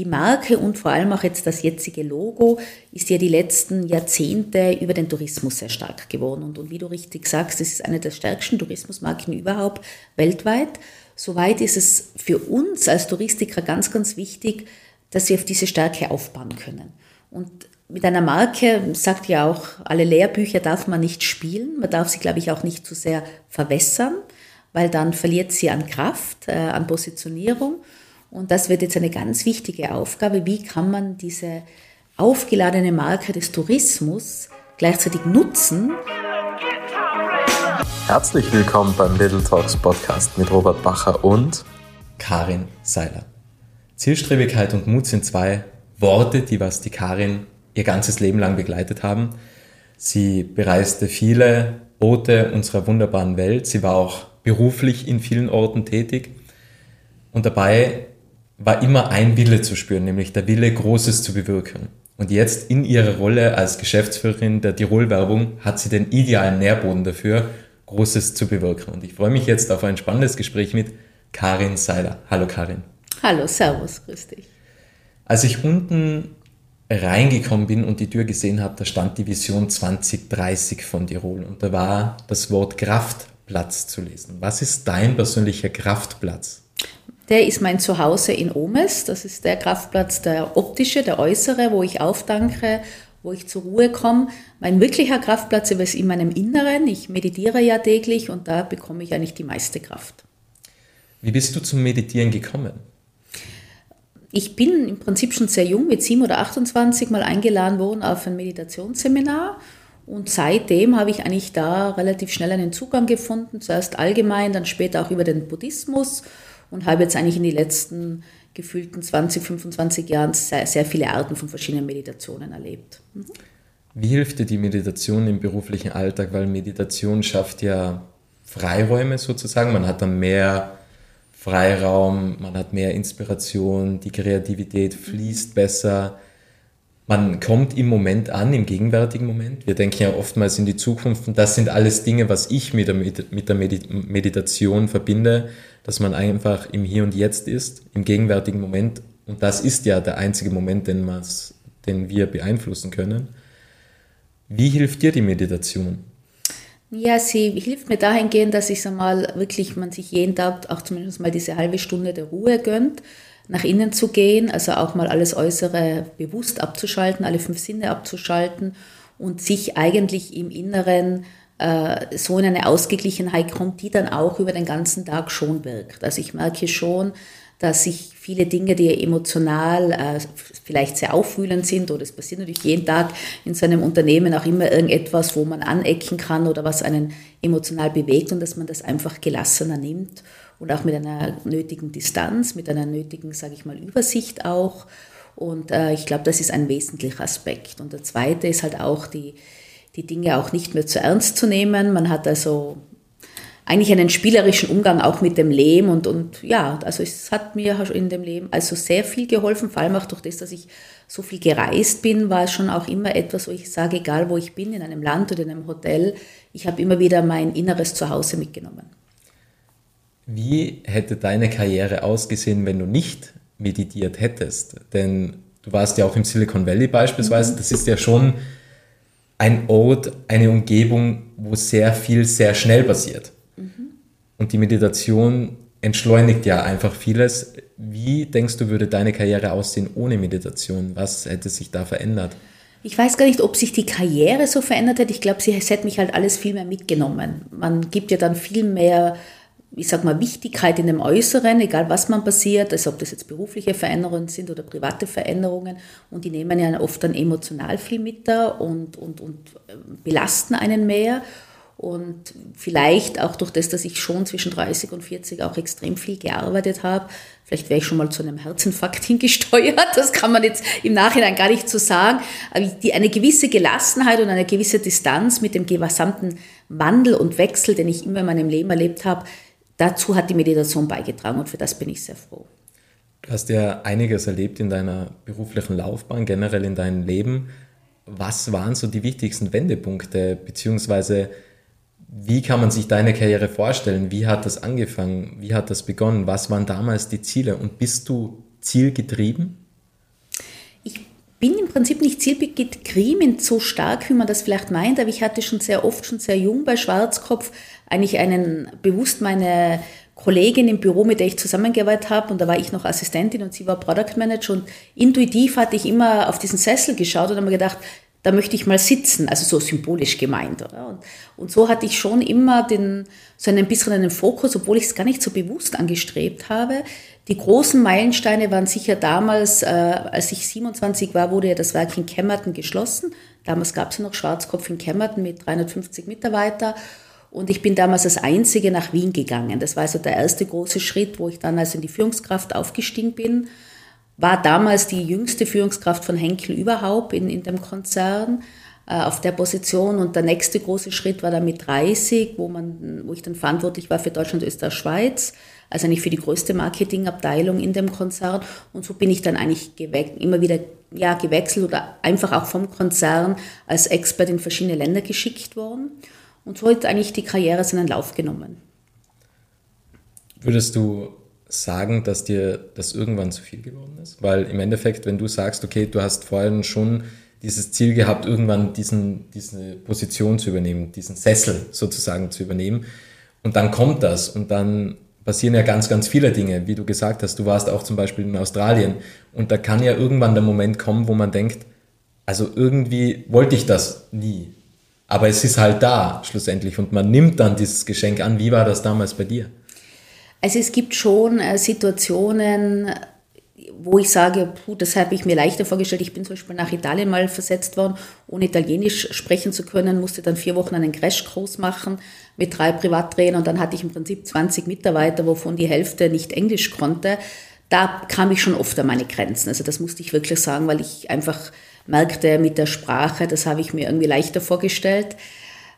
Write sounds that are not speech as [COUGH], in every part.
die Marke und vor allem auch jetzt das jetzige Logo ist ja die letzten Jahrzehnte über den Tourismus sehr stark geworden. Und, und wie du richtig sagst, es ist eine der stärksten Tourismusmarken überhaupt weltweit. Soweit ist es für uns als Touristiker ganz, ganz wichtig, dass wir auf diese Stärke aufbauen können. Und mit einer Marke, sagt ja auch, alle Lehrbücher darf man nicht spielen. Man darf sie, glaube ich, auch nicht zu sehr verwässern, weil dann verliert sie an Kraft, äh, an Positionierung. Und das wird jetzt eine ganz wichtige Aufgabe. Wie kann man diese aufgeladene Marke des Tourismus gleichzeitig nutzen? Herzlich willkommen beim Little Talks Podcast mit Robert Bacher und Karin Seiler. Zielstrebigkeit und Mut sind zwei Worte, die was die Karin ihr ganzes Leben lang begleitet haben. Sie bereiste viele Orte unserer wunderbaren Welt. Sie war auch beruflich in vielen Orten tätig. Und dabei war immer ein Wille zu spüren, nämlich der Wille, Großes zu bewirken. Und jetzt in ihrer Rolle als Geschäftsführerin der Tirol-Werbung hat sie den idealen Nährboden dafür, Großes zu bewirken. Und ich freue mich jetzt auf ein spannendes Gespräch mit Karin Seiler. Hallo Karin. Hallo, Servus, grüß dich. Als ich unten reingekommen bin und die Tür gesehen habe, da stand die Vision 2030 von Tirol und da war das Wort Kraftplatz zu lesen. Was ist dein persönlicher Kraftplatz? Der ist mein Zuhause in Omes. Das ist der Kraftplatz, der optische, der äußere, wo ich aufdanke, wo ich zur Ruhe komme. Mein wirklicher Kraftplatz ist in meinem Inneren. Ich meditiere ja täglich und da bekomme ich eigentlich die meiste Kraft. Wie bist du zum Meditieren gekommen? Ich bin im Prinzip schon sehr jung, mit 7 oder 28 mal eingeladen worden auf ein Meditationsseminar. Und seitdem habe ich eigentlich da relativ schnell einen Zugang gefunden. Zuerst allgemein, dann später auch über den Buddhismus und habe jetzt eigentlich in den letzten gefühlten 20, 25 Jahren sehr, sehr viele Arten von verschiedenen Meditationen erlebt. Mhm. Wie hilft dir die Meditation im beruflichen Alltag? Weil Meditation schafft ja Freiräume sozusagen. Man hat dann mehr Freiraum, man hat mehr Inspiration, die Kreativität fließt besser man kommt im Moment an, im gegenwärtigen Moment. Wir denken ja oftmals in die Zukunft und das sind alles Dinge, was ich mit der, mit der Meditation verbinde, dass man einfach im Hier und Jetzt ist, im gegenwärtigen Moment. Und das ist ja der einzige Moment, den, den wir beeinflussen können. Wie hilft dir die Meditation? Ja, sie hilft mir dahingehend, dass einmal wirklich, man sich jeden Tag auch zumindest mal diese halbe Stunde der Ruhe gönnt nach innen zu gehen, also auch mal alles Äußere bewusst abzuschalten, alle fünf Sinne abzuschalten und sich eigentlich im Inneren äh, so in eine Ausgeglichenheit kommt, die dann auch über den ganzen Tag schon wirkt. Also ich merke schon, dass sich viele Dinge, die emotional äh, vielleicht sehr aufwühlend sind, oder es passiert natürlich jeden Tag in so einem Unternehmen auch immer irgendetwas, wo man anecken kann oder was einen emotional bewegt und dass man das einfach gelassener nimmt und auch mit einer nötigen Distanz, mit einer nötigen, sage ich mal, Übersicht auch. Und äh, ich glaube, das ist ein wesentlicher Aspekt. Und der zweite ist halt auch, die, die Dinge auch nicht mehr zu ernst zu nehmen. Man hat also eigentlich einen spielerischen Umgang auch mit dem Leben und, und ja, also es hat mir in dem Leben also sehr viel geholfen, vor allem auch durch das, dass ich so viel gereist bin, war es schon auch immer etwas, wo ich sage, egal wo ich bin, in einem Land oder in einem Hotel, ich habe immer wieder mein inneres Zuhause mitgenommen. Wie hätte deine Karriere ausgesehen, wenn du nicht meditiert hättest? Denn du warst ja auch im Silicon Valley beispielsweise. Mhm. Das ist ja schon ein Ort, eine Umgebung, wo sehr viel sehr schnell passiert. Mhm. Und die Meditation entschleunigt ja einfach vieles. Wie denkst du, würde deine Karriere aussehen ohne Meditation? Was hätte sich da verändert? Ich weiß gar nicht, ob sich die Karriere so verändert hätte. Ich glaube, sie hätte mich halt alles viel mehr mitgenommen. Man gibt ja dann viel mehr ich sag mal, Wichtigkeit in dem Äußeren, egal was man passiert, also ob das jetzt berufliche Veränderungen sind oder private Veränderungen. Und die nehmen ja oft dann emotional viel mit da und, und, und äh, belasten einen mehr. Und vielleicht auch durch das, dass ich schon zwischen 30 und 40 auch extrem viel gearbeitet habe, vielleicht wäre ich schon mal zu einem Herzinfarkt [LAUGHS] hingesteuert, das kann man jetzt im Nachhinein gar nicht so sagen, aber die, eine gewisse Gelassenheit und eine gewisse Distanz mit dem gesamten Wandel und Wechsel, den ich immer in meinem Leben erlebt habe, dazu hat die Meditation beigetragen und für das bin ich sehr froh. Du hast ja einiges erlebt in deiner beruflichen Laufbahn, generell in deinem Leben. Was waren so die wichtigsten Wendepunkte, beziehungsweise wie kann man sich deine Karriere vorstellen? Wie hat das angefangen? Wie hat das begonnen? Was waren damals die Ziele? Und bist du zielgetrieben? Bin im Prinzip nicht zielgetrieben so stark, wie man das vielleicht meint, aber ich hatte schon sehr oft, schon sehr jung bei Schwarzkopf, eigentlich einen, bewusst meine Kollegin im Büro, mit der ich zusammengearbeitet habe, und da war ich noch Assistentin und sie war Product Manager und intuitiv hatte ich immer auf diesen Sessel geschaut und habe mir gedacht, da möchte ich mal sitzen, also so symbolisch gemeint. Oder? Und, und so hatte ich schon immer den, so einen bisschen einen Fokus, obwohl ich es gar nicht so bewusst angestrebt habe. Die großen Meilensteine waren sicher damals, äh, als ich 27 war, wurde ja das Werk in Kemmerton geschlossen. Damals gab es ja noch Schwarzkopf in Kemmerton mit 350 Mitarbeitern. Und ich bin damals als Einzige nach Wien gegangen. Das war also der erste große Schritt, wo ich dann also in die Führungskraft aufgestiegen bin war damals die jüngste Führungskraft von Henkel überhaupt in, in dem Konzern äh, auf der Position. Und der nächste große Schritt war dann mit 30, wo, man, wo ich dann verantwortlich war für Deutschland, Österreich, Schweiz. Also eigentlich für die größte Marketingabteilung in dem Konzern. Und so bin ich dann eigentlich immer wieder ja, gewechselt oder einfach auch vom Konzern als Expert in verschiedene Länder geschickt worden. Und so hat eigentlich die Karriere seinen Lauf genommen. Würdest du sagen, dass dir das irgendwann zu viel geworden ist? Weil im Endeffekt, wenn du sagst, okay, du hast vorhin schon dieses Ziel gehabt, irgendwann diesen, diese Position zu übernehmen, diesen Sessel sozusagen zu übernehmen, und dann kommt das und dann passieren ja ganz, ganz viele Dinge, wie du gesagt hast. Du warst auch zum Beispiel in Australien und da kann ja irgendwann der Moment kommen, wo man denkt, also irgendwie wollte ich das nie. Aber es ist halt da schlussendlich und man nimmt dann dieses Geschenk an. Wie war das damals bei dir? Also es gibt schon äh, Situationen, wo ich sage, puh, das habe ich mir leichter vorgestellt. Ich bin zum Beispiel nach Italien mal versetzt worden, ohne Italienisch sprechen zu können, musste dann vier Wochen einen Crashkurs machen mit drei Privattrainern und dann hatte ich im Prinzip 20 Mitarbeiter, wovon die Hälfte nicht Englisch konnte. Da kam ich schon oft an meine Grenzen. Also das musste ich wirklich sagen, weil ich einfach merkte mit der Sprache, das habe ich mir irgendwie leichter vorgestellt.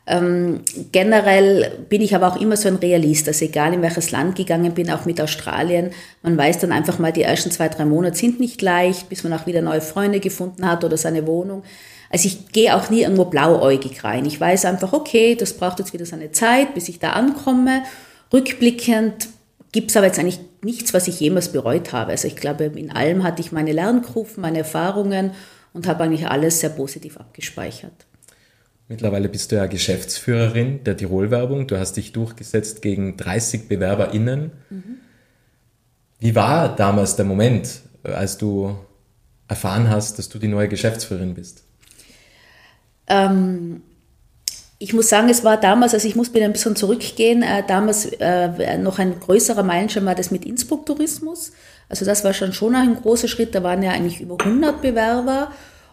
Ähm, generell bin ich aber auch immer so ein Realist, also egal in welches Land gegangen bin, auch mit Australien, man weiß dann einfach mal, die ersten zwei, drei Monate sind nicht leicht, bis man auch wieder neue Freunde gefunden hat oder seine Wohnung. Also ich gehe auch nie irgendwo blauäugig rein. Ich weiß einfach, okay, das braucht jetzt wieder seine Zeit, bis ich da ankomme. Rückblickend gibt es aber jetzt eigentlich nichts, was ich jemals bereut habe. Also ich glaube, in allem hatte ich meine Lernkurven, meine Erfahrungen und habe eigentlich alles sehr positiv abgespeichert. Mittlerweile bist du ja Geschäftsführerin der Tirol-Werbung. Du hast dich durchgesetzt gegen 30 BewerberInnen. Mhm. Wie war damals der Moment, als du erfahren hast, dass du die neue Geschäftsführerin bist? Ähm, ich muss sagen, es war damals, also ich muss wieder ein bisschen zurückgehen, äh, damals äh, noch ein größerer Meilenstein war das mit Innsbruck Tourismus. Also das war schon schon ein großer Schritt, da waren ja eigentlich über 100 Bewerber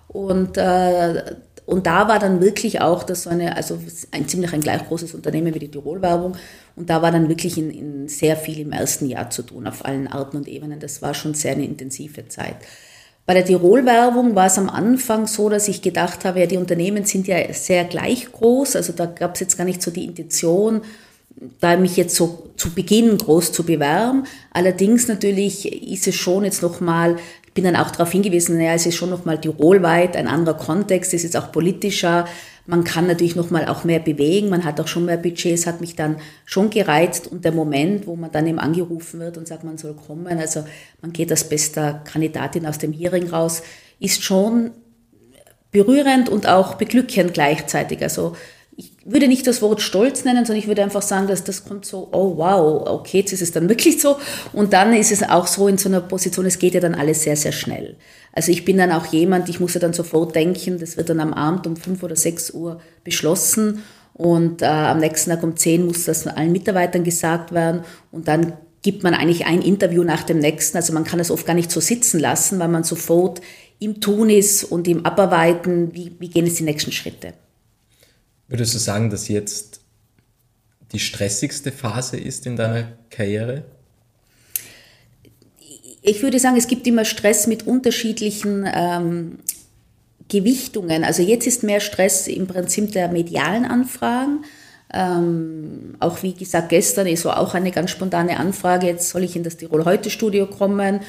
und äh, und da war dann wirklich auch das so eine, also ein ziemlich ein gleich großes Unternehmen wie die Tirol-Werbung. Und da war dann wirklich in, in sehr viel im ersten Jahr zu tun, auf allen Arten und Ebenen. Das war schon sehr eine intensive Zeit. Bei der Tirol-Werbung war es am Anfang so, dass ich gedacht habe, ja, die Unternehmen sind ja sehr gleich groß. Also da gab es jetzt gar nicht so die Intention, da mich jetzt so zu Beginn groß zu bewerben. Allerdings natürlich ist es schon jetzt nochmal bin dann auch darauf hingewiesen, naja, es ist schon nochmal tirolweit ein anderer Kontext, es ist auch politischer, man kann natürlich nochmal auch mehr bewegen, man hat auch schon mehr Budgets, hat mich dann schon gereizt und der Moment, wo man dann eben angerufen wird und sagt, man soll kommen, also man geht als bester Kandidatin aus dem Hearing raus, ist schon berührend und auch beglückend gleichzeitig. Also ich würde nicht das Wort Stolz nennen, sondern ich würde einfach sagen, dass das kommt so, oh wow, okay, jetzt ist es dann wirklich so. Und dann ist es auch so in so einer Position, es geht ja dann alles sehr, sehr schnell. Also ich bin dann auch jemand, ich muss ja dann sofort denken, das wird dann am Abend um fünf oder sechs Uhr beschlossen und äh, am nächsten Tag um zehn muss das allen Mitarbeitern gesagt werden und dann gibt man eigentlich ein Interview nach dem nächsten. Also man kann das oft gar nicht so sitzen lassen, weil man sofort im Tun ist und im Abarbeiten, wie, wie gehen jetzt die nächsten Schritte. Würdest du sagen, dass jetzt die stressigste Phase ist in deiner Karriere? Ich würde sagen, es gibt immer Stress mit unterschiedlichen ähm, Gewichtungen. Also jetzt ist mehr Stress im Prinzip der medialen Anfragen. Ähm, auch wie gesagt, gestern ist so auch eine ganz spontane Anfrage, jetzt soll ich in das Tirol Heute Studio kommen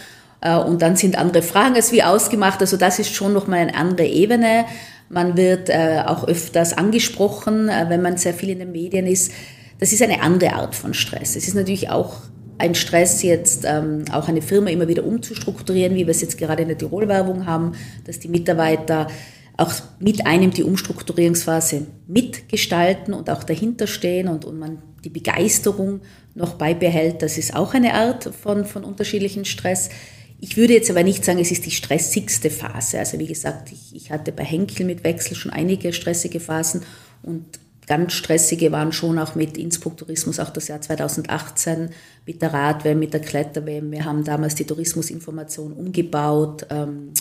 äh, und dann sind andere Fragen als wie ausgemacht. Also das ist schon nochmal eine andere Ebene. Man wird äh, auch öfters angesprochen, äh, wenn man sehr viel in den Medien ist. Das ist eine andere Art von Stress. Es ist natürlich auch ein Stress, jetzt ähm, auch eine Firma immer wieder umzustrukturieren, wie wir es jetzt gerade in der Tirol-Werbung haben, dass die Mitarbeiter auch mit einem die Umstrukturierungsphase mitgestalten und auch dahinter stehen und, und man die Begeisterung noch beibehält. Das ist auch eine Art von, von unterschiedlichen Stress. Ich würde jetzt aber nicht sagen, es ist die stressigste Phase. Also wie gesagt, ich, ich hatte bei Henkel mit Wechsel schon einige stressige Phasen und ganz stressige waren schon auch mit Innsbruck Tourismus, auch das Jahr 2018 mit der Radwm, mit der Kletterwm. Wir haben damals die Tourismusinformation umgebaut. Ähm,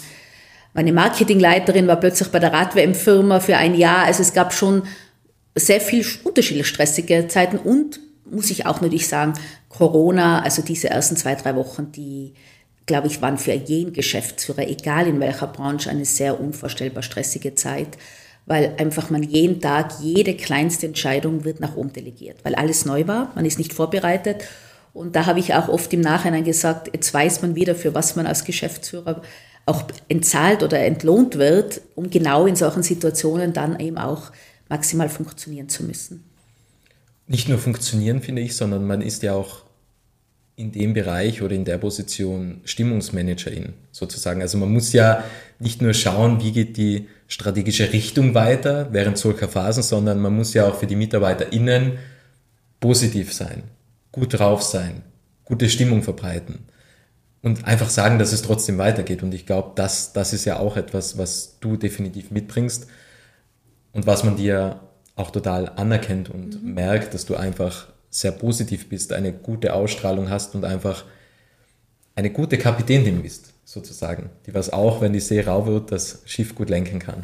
meine Marketingleiterin war plötzlich bei der Radwm-Firma für ein Jahr. Also es gab schon sehr viel unterschiedliche stressige Zeiten und muss ich auch natürlich sagen, Corona, also diese ersten zwei, drei Wochen, die, glaube ich, waren für jeden Geschäftsführer, egal in welcher Branche, eine sehr unvorstellbar stressige Zeit, weil einfach man jeden Tag, jede kleinste Entscheidung wird nach oben delegiert, weil alles neu war, man ist nicht vorbereitet. Und da habe ich auch oft im Nachhinein gesagt, jetzt weiß man wieder, für was man als Geschäftsführer auch entzahlt oder entlohnt wird, um genau in solchen Situationen dann eben auch maximal funktionieren zu müssen. Nicht nur funktionieren, finde ich, sondern man ist ja auch in dem Bereich oder in der Position Stimmungsmanagerin sozusagen. Also man muss ja nicht nur schauen, wie geht die strategische Richtung weiter während solcher Phasen, sondern man muss ja auch für die MitarbeiterInnen positiv sein, gut drauf sein, gute Stimmung verbreiten und einfach sagen, dass es trotzdem weitergeht. Und ich glaube, das, das ist ja auch etwas, was du definitiv mitbringst und was man dir auch total anerkennt und mhm. merkt, dass du einfach sehr positiv bist, eine gute Ausstrahlung hast und einfach eine gute Kapitänin bist, sozusagen, die was auch, wenn die See rau wird, das Schiff gut lenken kann.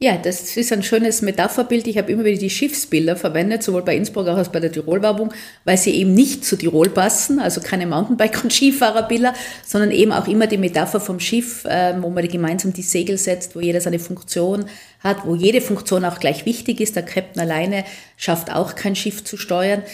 Ja, das ist ein schönes Metapherbild. Ich habe immer wieder die Schiffsbilder verwendet, sowohl bei Innsbruck als auch bei der Tirol-Werbung, weil sie eben nicht zu Tirol passen, also keine Mountainbike- und Skifahrerbilder, sondern eben auch immer die Metapher vom Schiff, ähm, wo man gemeinsam die Segel setzt, wo jeder seine Funktion hat, wo jede Funktion auch gleich wichtig ist. Der Captain alleine schafft auch kein Schiff zu steuern.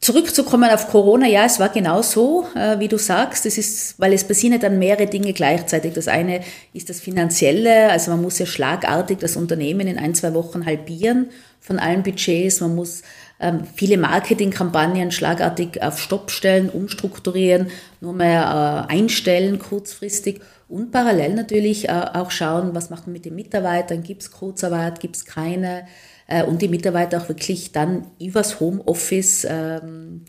Zurückzukommen auf Corona, ja, es war genau so, äh, wie du sagst. Es ist, weil es passieren dann mehrere Dinge gleichzeitig. Das eine ist das Finanzielle, also man muss ja schlagartig das Unternehmen in ein, zwei Wochen halbieren von allen Budgets. Man muss ähm, viele Marketingkampagnen schlagartig auf Stopp stellen, umstrukturieren, nur mehr äh, einstellen kurzfristig und parallel natürlich äh, auch schauen, was macht man mit den Mitarbeitern, gibt es Kurzarbeit, gibt es keine äh, und die Mitarbeiter auch wirklich dann übers Homeoffice ähm,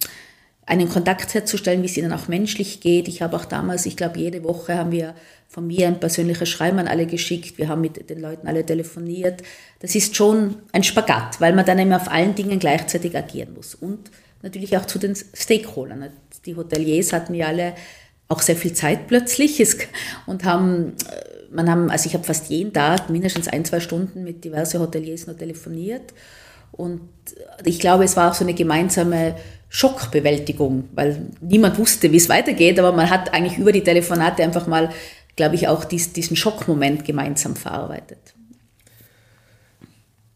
einen Kontakt herzustellen, wie es ihnen auch menschlich geht. Ich habe auch damals, ich glaube, jede Woche haben wir von mir ein persönliches Schreiben an alle geschickt. Wir haben mit den Leuten alle telefoniert. Das ist schon ein Spagat, weil man dann immer auf allen Dingen gleichzeitig agieren muss. Und natürlich auch zu den Stakeholdern. Die Hoteliers hatten ja alle auch sehr viel Zeit plötzlich und haben äh, man haben, also ich habe fast jeden Tag mindestens ein, zwei Stunden mit diversen Hoteliers noch telefoniert. Und ich glaube, es war auch so eine gemeinsame Schockbewältigung, weil niemand wusste, wie es weitergeht, aber man hat eigentlich über die Telefonate einfach mal, glaube ich, auch diesen Schockmoment gemeinsam verarbeitet.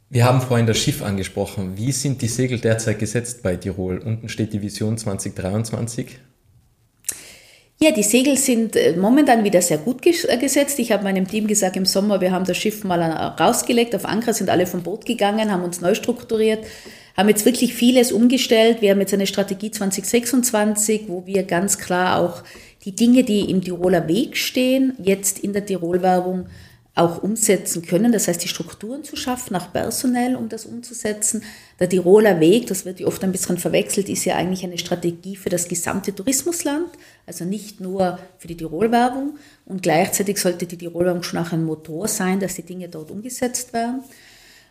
Wir haben vorhin das Schiff angesprochen. Wie sind die Segel derzeit gesetzt bei Tirol? Unten steht die Vision 2023. Ja, die Segel sind äh, momentan wieder sehr gut äh, gesetzt. Ich habe meinem Team gesagt im Sommer, wir haben das Schiff mal rausgelegt, auf Anker sind alle vom Boot gegangen, haben uns neu strukturiert, haben jetzt wirklich vieles umgestellt. Wir haben jetzt eine Strategie 2026, wo wir ganz klar auch die Dinge, die im Tiroler Weg stehen, jetzt in der Tirol-Werbung auch umsetzen können. Das heißt, die Strukturen zu schaffen, auch personell, um das umzusetzen. Der Tiroler Weg, das wird oft ein bisschen verwechselt, ist ja eigentlich eine Strategie für das gesamte Tourismusland, also nicht nur für die Tirolwerbung. Und gleichzeitig sollte die Tirolwerbung schon auch ein Motor sein, dass die Dinge dort umgesetzt werden.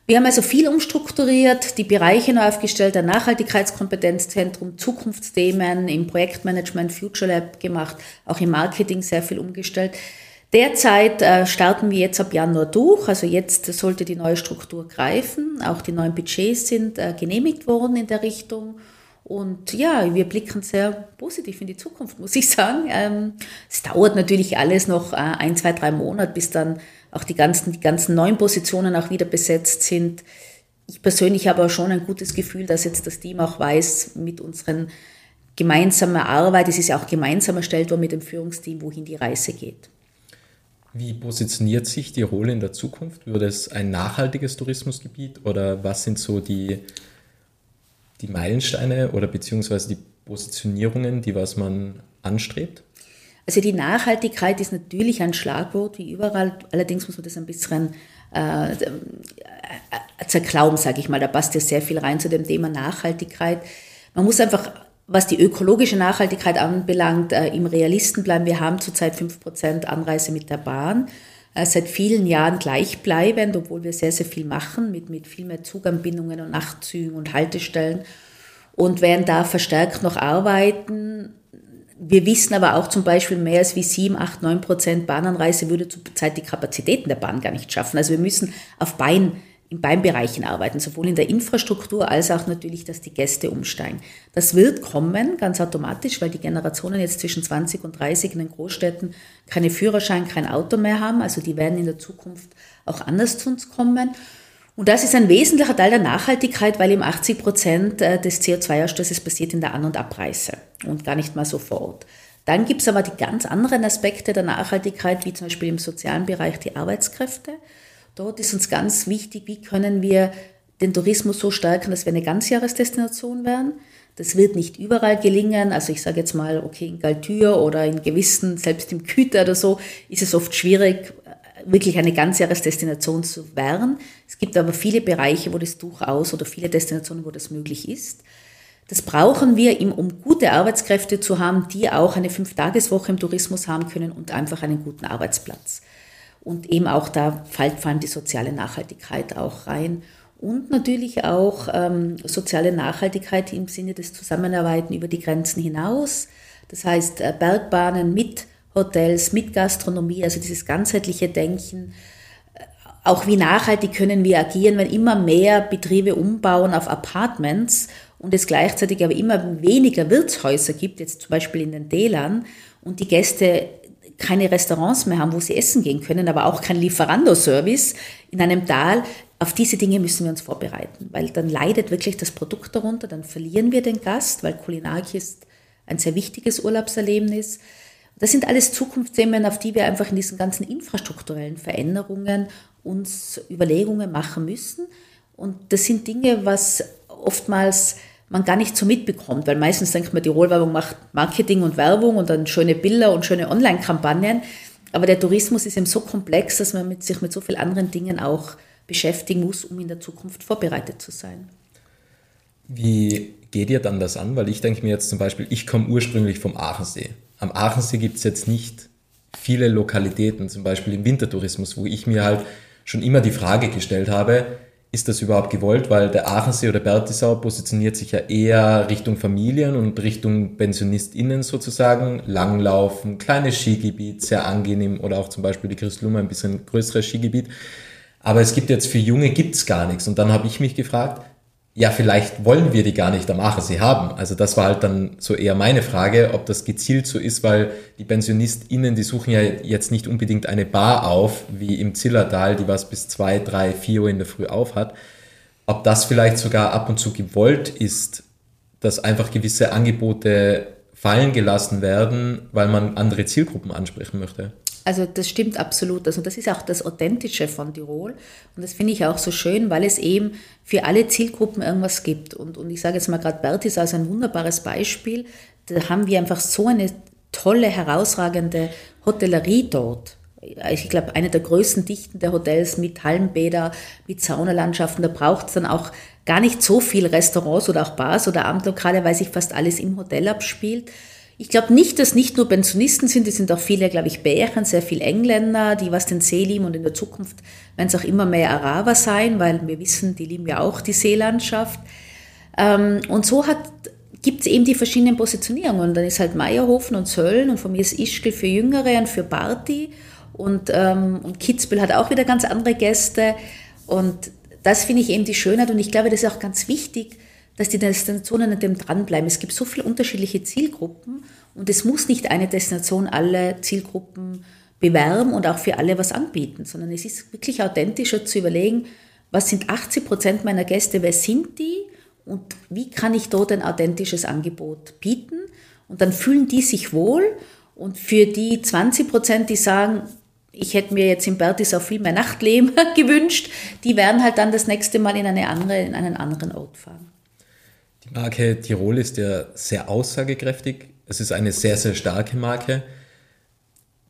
Wir haben also viel umstrukturiert, die Bereiche neu aufgestellt, ein Nachhaltigkeitskompetenzzentrum, Zukunftsthemen im Projektmanagement, Future Lab gemacht, auch im Marketing sehr viel umgestellt. Derzeit äh, starten wir jetzt ab Januar durch, also jetzt sollte die neue Struktur greifen. Auch die neuen Budgets sind äh, genehmigt worden in der Richtung. Und ja, wir blicken sehr positiv in die Zukunft, muss ich sagen. Ähm, es dauert natürlich alles noch äh, ein, zwei, drei Monate, bis dann auch die ganzen, die ganzen neuen Positionen auch wieder besetzt sind. Ich persönlich habe auch schon ein gutes Gefühl, dass jetzt das Team auch weiß, mit unseren gemeinsamen Arbeit, es ist ja auch gemeinsam erstellt worden mit dem Führungsteam, wohin die Reise geht. Wie positioniert sich Tirol in der Zukunft? Wird es ein nachhaltiges Tourismusgebiet oder was sind so die, die Meilensteine oder beziehungsweise die Positionierungen, die was man anstrebt? Also die Nachhaltigkeit ist natürlich ein Schlagwort wie überall, allerdings muss man das ein bisschen äh, äh zerklauben, sage ich mal. Da passt ja sehr viel rein zu dem Thema Nachhaltigkeit. Man muss einfach, was die ökologische Nachhaltigkeit anbelangt, äh, im Realisten bleiben. Wir haben zurzeit 5% Anreise mit der Bahn. Äh, seit vielen Jahren gleichbleibend, obwohl wir sehr, sehr viel machen, mit, mit viel mehr Zuganbindungen und Nachtzügen und Haltestellen und werden da verstärkt noch arbeiten. Wir wissen aber auch zum Beispiel, mehr als wie 7, 8, 9 Prozent Bahnanreise würde zurzeit die Kapazitäten der Bahn gar nicht schaffen. Also wir müssen auf Bein, in beiden Bereichen arbeiten, sowohl in der Infrastruktur als auch natürlich, dass die Gäste umsteigen. Das wird kommen, ganz automatisch, weil die Generationen jetzt zwischen 20 und 30 in den Großstädten keine Führerschein, kein Auto mehr haben. Also die werden in der Zukunft auch anders zu uns kommen. Und das ist ein wesentlicher Teil der Nachhaltigkeit, weil eben 80 Prozent äh, des CO2-Ausstoßes passiert in der An- und Abreise und gar nicht mal so vor Ort. Dann gibt es aber die ganz anderen Aspekte der Nachhaltigkeit, wie zum Beispiel im sozialen Bereich die Arbeitskräfte. Dort ist uns ganz wichtig, wie können wir den Tourismus so stärken, dass wir eine Ganzjahresdestination werden. Das wird nicht überall gelingen. Also ich sage jetzt mal, okay, in Galtür oder in gewissen, selbst im Küter oder so, ist es oft schwierig, wirklich eine Ganzjahresdestination zu werden. Es gibt aber viele Bereiche, wo das durchaus oder viele Destinationen, wo das möglich ist. Das brauchen wir, um gute Arbeitskräfte zu haben, die auch eine Fünftageswoche im Tourismus haben können und einfach einen guten Arbeitsplatz. Und eben auch da fällt vor allem die soziale Nachhaltigkeit auch rein. Und natürlich auch ähm, soziale Nachhaltigkeit im Sinne des Zusammenarbeiten über die Grenzen hinaus. Das heißt, äh, Bergbahnen mit Hotels, mit Gastronomie, also dieses ganzheitliche Denken. Auch wie nachhaltig können wir agieren, wenn immer mehr Betriebe umbauen auf Apartments und es gleichzeitig aber immer weniger Wirtshäuser gibt, jetzt zum Beispiel in den Tälern, und die Gäste keine Restaurants mehr haben, wo sie essen gehen können, aber auch kein Lieferando-Service in einem Tal. Auf diese Dinge müssen wir uns vorbereiten, weil dann leidet wirklich das Produkt darunter, dann verlieren wir den Gast, weil Kulinarik ist ein sehr wichtiges Urlaubserlebnis. Das sind alles Zukunftsthemen, auf die wir einfach in diesen ganzen infrastrukturellen Veränderungen uns Überlegungen machen müssen. Und das sind Dinge, was oftmals man gar nicht so mitbekommt, weil meistens denkt man, die Rollwerbung macht Marketing und Werbung und dann schöne Bilder und schöne Online-Kampagnen. Aber der Tourismus ist eben so komplex, dass man mit, sich mit so vielen anderen Dingen auch beschäftigen muss, um in der Zukunft vorbereitet zu sein. Wie geht ihr dann das an? Weil ich denke mir jetzt zum Beispiel, ich komme ursprünglich vom Aachensee am Aachensee gibt es jetzt nicht viele Lokalitäten, zum Beispiel im Wintertourismus, wo ich mir halt schon immer die Frage gestellt habe, ist das überhaupt gewollt? Weil der Aachensee oder Bertisau positioniert sich ja eher Richtung Familien und Richtung PensionistInnen sozusagen. Langlaufen, kleines Skigebiet, sehr angenehm oder auch zum Beispiel die Christlummer ein bisschen größeres Skigebiet. Aber es gibt jetzt für Junge gibt's gar nichts. Und dann habe ich mich gefragt, ja, vielleicht wollen wir die gar nicht am Aachensee haben. Also das war halt dann so eher meine Frage, ob das gezielt so ist, weil die PensionistInnen, die suchen ja jetzt nicht unbedingt eine Bar auf, wie im Zillertal, die was bis zwei, drei, vier Uhr in der Früh auf hat. Ob das vielleicht sogar ab und zu gewollt ist, dass einfach gewisse Angebote fallen gelassen werden, weil man andere Zielgruppen ansprechen möchte. Also das stimmt absolut. Also das ist auch das Authentische von Tirol. Und das finde ich auch so schön, weil es eben für alle Zielgruppen irgendwas gibt. Und, und ich sage jetzt mal gerade Bertis als ein wunderbares Beispiel. Da haben wir einfach so eine tolle, herausragende Hotellerie dort. Ich glaube, eine der größten Dichten der Hotels mit Hallenbäder, mit Saunalandschaften. Da braucht es dann auch gar nicht so viel Restaurants oder auch Bars oder Abendlokale, weil sich fast alles im Hotel abspielt. Ich glaube nicht, dass nicht nur Pensionisten sind, es sind auch viele, glaube ich, Bären, sehr viele Engländer, die was den See lieben und in der Zukunft werden es auch immer mehr Araber sein, weil wir wissen, die lieben ja auch die Seelandschaft. Ähm, und so gibt es eben die verschiedenen Positionierungen. Und dann ist halt Meierhofen und Sölln und von mir ist Ischgl für Jüngere und für Barty und, ähm, und Kitzbühel hat auch wieder ganz andere Gäste. Und das finde ich eben die Schönheit und ich glaube, das ist auch ganz wichtig, dass die Destinationen an dem dranbleiben. Es gibt so viele unterschiedliche Zielgruppen und es muss nicht eine Destination alle Zielgruppen bewerben und auch für alle was anbieten, sondern es ist wirklich authentischer zu überlegen, was sind 80 Prozent meiner Gäste, wer sind die und wie kann ich dort ein authentisches Angebot bieten und dann fühlen die sich wohl und für die 20 Prozent, die sagen, ich hätte mir jetzt in Bertis auch viel mehr Nachtleben [LAUGHS] gewünscht, die werden halt dann das nächste Mal in, eine andere, in einen anderen Ort fahren Marke Tirol ist ja sehr aussagekräftig. Es ist eine sehr, sehr starke Marke.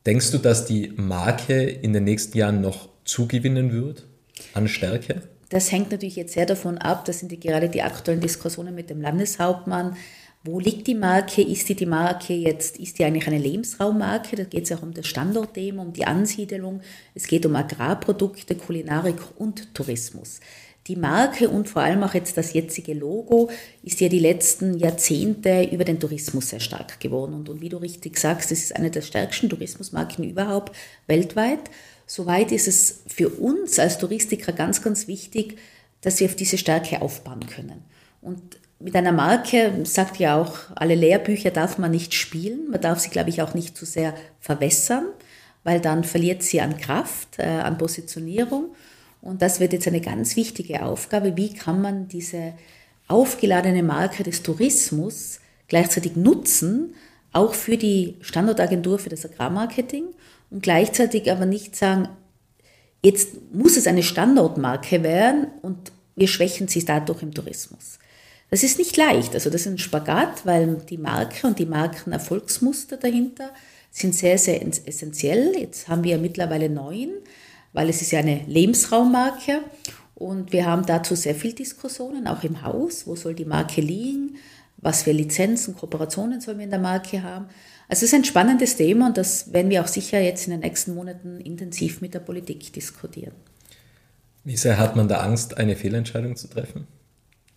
Denkst du, dass die Marke in den nächsten Jahren noch zugewinnen wird an Stärke? Das hängt natürlich jetzt sehr davon ab, das sind die, gerade die aktuellen Diskussionen mit dem Landeshauptmann. Wo liegt die Marke? Ist die, die Marke jetzt, ist die eigentlich eine Lebensraummarke? Da geht es auch um das Standortthema, um die Ansiedelung. Es geht um Agrarprodukte, Kulinarik und Tourismus. Die Marke und vor allem auch jetzt das jetzige Logo ist ja die letzten Jahrzehnte über den Tourismus sehr stark geworden. Und, und wie du richtig sagst, es ist eine der stärksten Tourismusmarken überhaupt weltweit. Soweit ist es für uns als Touristiker ganz, ganz wichtig, dass wir auf diese Stärke aufbauen können. Und mit einer Marke sagt ja auch, alle Lehrbücher darf man nicht spielen. Man darf sie, glaube ich, auch nicht zu sehr verwässern, weil dann verliert sie an Kraft, äh, an Positionierung. Und das wird jetzt eine ganz wichtige Aufgabe. Wie kann man diese aufgeladene Marke des Tourismus gleichzeitig nutzen, auch für die Standortagentur für das Agrarmarketing und gleichzeitig aber nicht sagen, jetzt muss es eine Standortmarke werden und wir schwächen sie dadurch im Tourismus. Das ist nicht leicht, also das ist ein Spagat, weil die Marke und die Markenerfolgsmuster dahinter sind sehr, sehr essentiell. Jetzt haben wir ja mittlerweile neun weil es ist ja eine Lebensraummarke und wir haben dazu sehr viel Diskussionen, auch im Haus. Wo soll die Marke liegen? Was für Lizenzen, Kooperationen sollen wir in der Marke haben? Also es ist ein spannendes Thema und das werden wir auch sicher jetzt in den nächsten Monaten intensiv mit der Politik diskutieren. Wie sehr hat man da Angst, eine Fehlentscheidung zu treffen?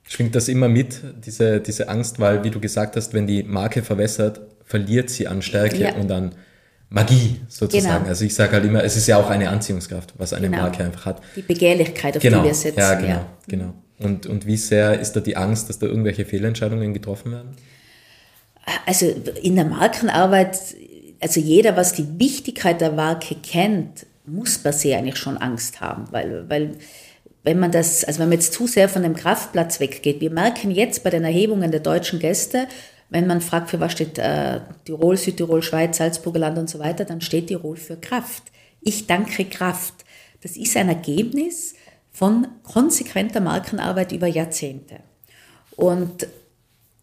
Schwingt das immer mit, diese, diese Angst, weil, wie du gesagt hast, wenn die Marke verwässert, verliert sie an Stärke ja. und an Magie sozusagen. Genau. Also ich sage halt immer, es ist ja auch eine Anziehungskraft, was eine genau. Marke einfach hat. Die Begehrlichkeit, auf genau. die wir setzen. Ja, genau, ja. genau. Und, und wie sehr ist da die Angst, dass da irgendwelche Fehlentscheidungen getroffen werden? Also in der Markenarbeit, also jeder, was die Wichtigkeit der Marke kennt, muss per se eigentlich schon Angst haben, weil, weil wenn man das, also wenn man jetzt zu sehr von dem Kraftplatz weggeht, wir merken jetzt bei den Erhebungen der deutschen Gäste, wenn man fragt, für was steht äh, Tirol, Südtirol, Schweiz, Salzburger Land und so weiter, dann steht Tirol für Kraft. Ich danke Kraft. Das ist ein Ergebnis von konsequenter Markenarbeit über Jahrzehnte. Und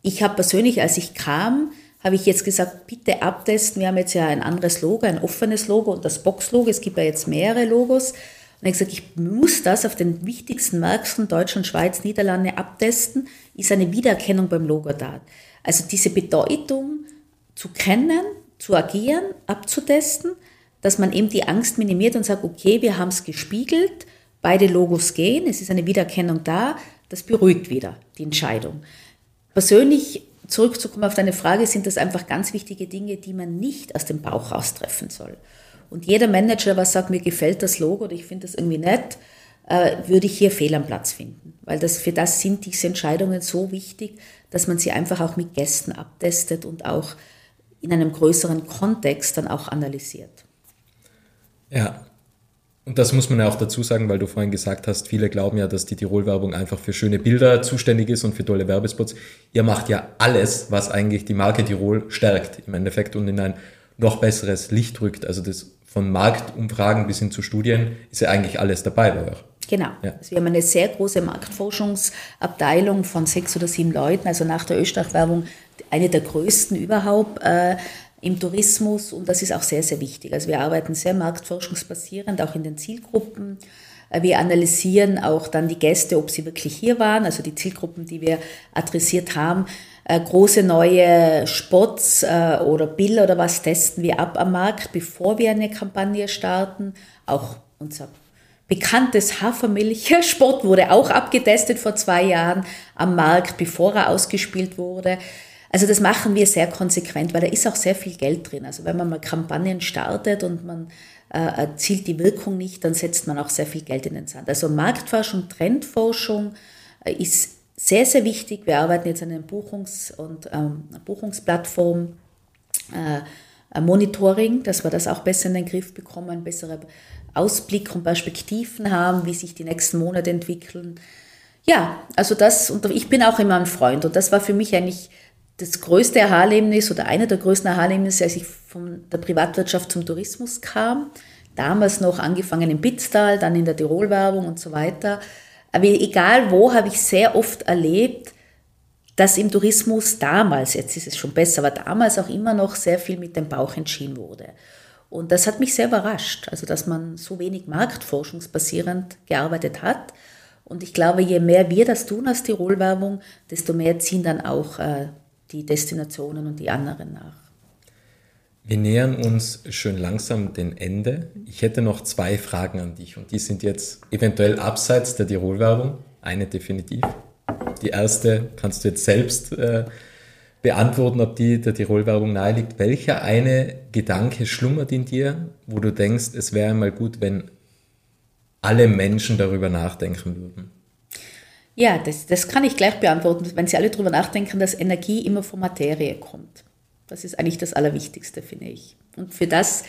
ich habe persönlich, als ich kam, habe ich jetzt gesagt, bitte abtesten. Wir haben jetzt ja ein anderes Logo, ein offenes Logo und das Box-Logo. Es gibt ja jetzt mehrere Logos. Und ich habe gesagt, ich muss das auf den wichtigsten Märkten Deutschland, Schweiz, Niederlande abtesten. Ist eine Wiedererkennung beim Logo da. Also diese Bedeutung zu kennen, zu agieren, abzutesten, dass man eben die Angst minimiert und sagt, okay, wir haben es gespiegelt, beide Logos gehen, es ist eine Wiedererkennung da, das beruhigt wieder die Entscheidung. Persönlich zurückzukommen auf deine Frage, sind das einfach ganz wichtige Dinge, die man nicht aus dem Bauch raustreffen soll. Und jeder Manager, was sagt, mir gefällt das Logo oder ich finde das irgendwie nett, würde ich hier fehl am Platz finden. Weil das, für das sind diese Entscheidungen so wichtig, dass man sie einfach auch mit Gästen abtestet und auch in einem größeren Kontext dann auch analysiert. Ja, und das muss man ja auch dazu sagen, weil du vorhin gesagt hast, viele glauben ja, dass die Tirol-Werbung einfach für schöne Bilder zuständig ist und für tolle Werbespots. Ihr macht ja alles, was eigentlich die Marke Tirol stärkt im Endeffekt und in ein noch besseres Licht rückt. Also das von Marktumfragen bis hin zu Studien ist ja eigentlich alles dabei bei euch. Genau. Ja. Also wir haben eine sehr große Marktforschungsabteilung von sechs oder sieben Leuten, also nach der Österreich-Werbung eine der größten überhaupt äh, im Tourismus und das ist auch sehr, sehr wichtig. Also wir arbeiten sehr marktforschungsbasierend, auch in den Zielgruppen. Äh, wir analysieren auch dann die Gäste, ob sie wirklich hier waren, also die Zielgruppen, die wir adressiert haben. Äh, große neue Spots äh, oder Bilder oder was testen wir ab am Markt, bevor wir eine Kampagne starten. Auch unser bekanntes Hafermilch-Spot [LAUGHS] wurde auch abgetestet vor zwei Jahren am Markt, bevor er ausgespielt wurde. Also das machen wir sehr konsequent, weil da ist auch sehr viel Geld drin. Also wenn man mal Kampagnen startet und man äh, erzielt die Wirkung nicht, dann setzt man auch sehr viel Geld in den Sand. Also Marktforschung, Trendforschung äh, ist sehr, sehr wichtig. Wir arbeiten jetzt an einer Buchungs- und ähm, Buchungsplattform. Äh, Monitoring, dass wir das auch besser in den Griff bekommen, bessere Ausblick und Perspektiven haben, wie sich die nächsten Monate entwickeln. Ja, also das, und ich bin auch immer ein Freund. Und das war für mich eigentlich das größte Erhaarlebnis oder einer der größten Erhaarlebnisse, als ich von der Privatwirtschaft zum Tourismus kam. Damals noch angefangen im Bitztal, dann in der Tirolwerbung und so weiter. Aber egal wo, habe ich sehr oft erlebt, dass im Tourismus damals, jetzt ist es schon besser, aber damals auch immer noch sehr viel mit dem Bauch entschieden wurde. Und das hat mich sehr überrascht, also dass man so wenig marktforschungsbasierend gearbeitet hat. Und ich glaube, je mehr wir das tun als Tirol-Werbung, desto mehr ziehen dann auch äh, die Destinationen und die anderen nach. Wir nähern uns schön langsam dem Ende. Ich hätte noch zwei Fragen an dich und die sind jetzt eventuell abseits der Tirol-Werbung. Eine definitiv. Die erste kannst du jetzt selbst äh, beantworten, ob die der Tirol-Werbung naheliegt. Welcher eine Gedanke schlummert in dir, wo du denkst, es wäre mal gut, wenn alle Menschen darüber nachdenken würden? Ja, das, das kann ich gleich beantworten, wenn Sie alle darüber nachdenken, dass Energie immer von Materie kommt. Das ist eigentlich das Allerwichtigste, finde ich. Und für das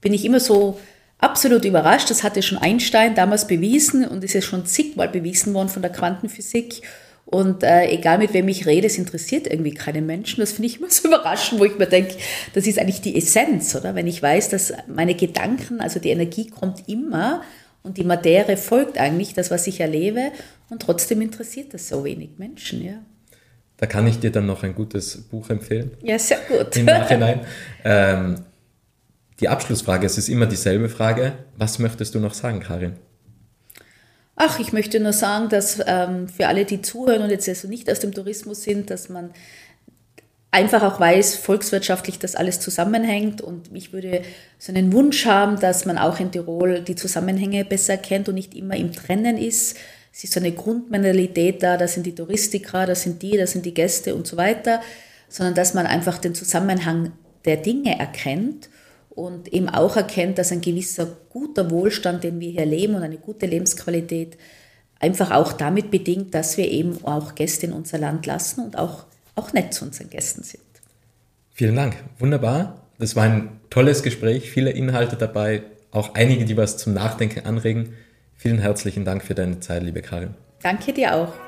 bin ich immer so absolut überrascht. Das hatte schon Einstein damals bewiesen und ist ja schon zigmal bewiesen worden von der Quantenphysik. Und äh, egal mit wem ich rede, es interessiert irgendwie keine Menschen. Das finde ich immer so [LAUGHS] überraschend, wo ich mir denke, das ist eigentlich die Essenz, oder? Wenn ich weiß, dass meine Gedanken, also die Energie kommt immer und die Materie folgt eigentlich das, was ich erlebe und trotzdem interessiert das so wenig Menschen, ja. Da kann ich dir dann noch ein gutes Buch empfehlen. Ja, sehr gut. Im Nachhinein. ähm, die Abschlussfrage, es ist immer dieselbe Frage. Was möchtest du noch sagen, Karin? Ach, ich möchte nur sagen, dass ähm, für alle, die zuhören und jetzt also nicht aus dem Tourismus sind, dass man einfach auch weiß, volkswirtschaftlich das alles zusammenhängt. Und ich würde so einen Wunsch haben, dass man auch in Tirol die Zusammenhänge besser kennt und nicht immer im Trennen ist. Es ist so eine Grundmentalität da, da sind die Touristiker, da sind die, da sind die Gäste und so weiter, sondern dass man einfach den Zusammenhang der Dinge erkennt und eben auch erkennt, dass ein gewisser guter Wohlstand, den wir hier leben und eine gute Lebensqualität einfach auch damit bedingt, dass wir eben auch Gäste in unser Land lassen und auch, auch nett zu unseren Gästen sind. Vielen Dank, wunderbar. Das war ein tolles Gespräch, viele Inhalte dabei, auch einige, die was zum Nachdenken anregen. Vielen herzlichen Dank für deine Zeit, liebe Karin. Danke dir auch.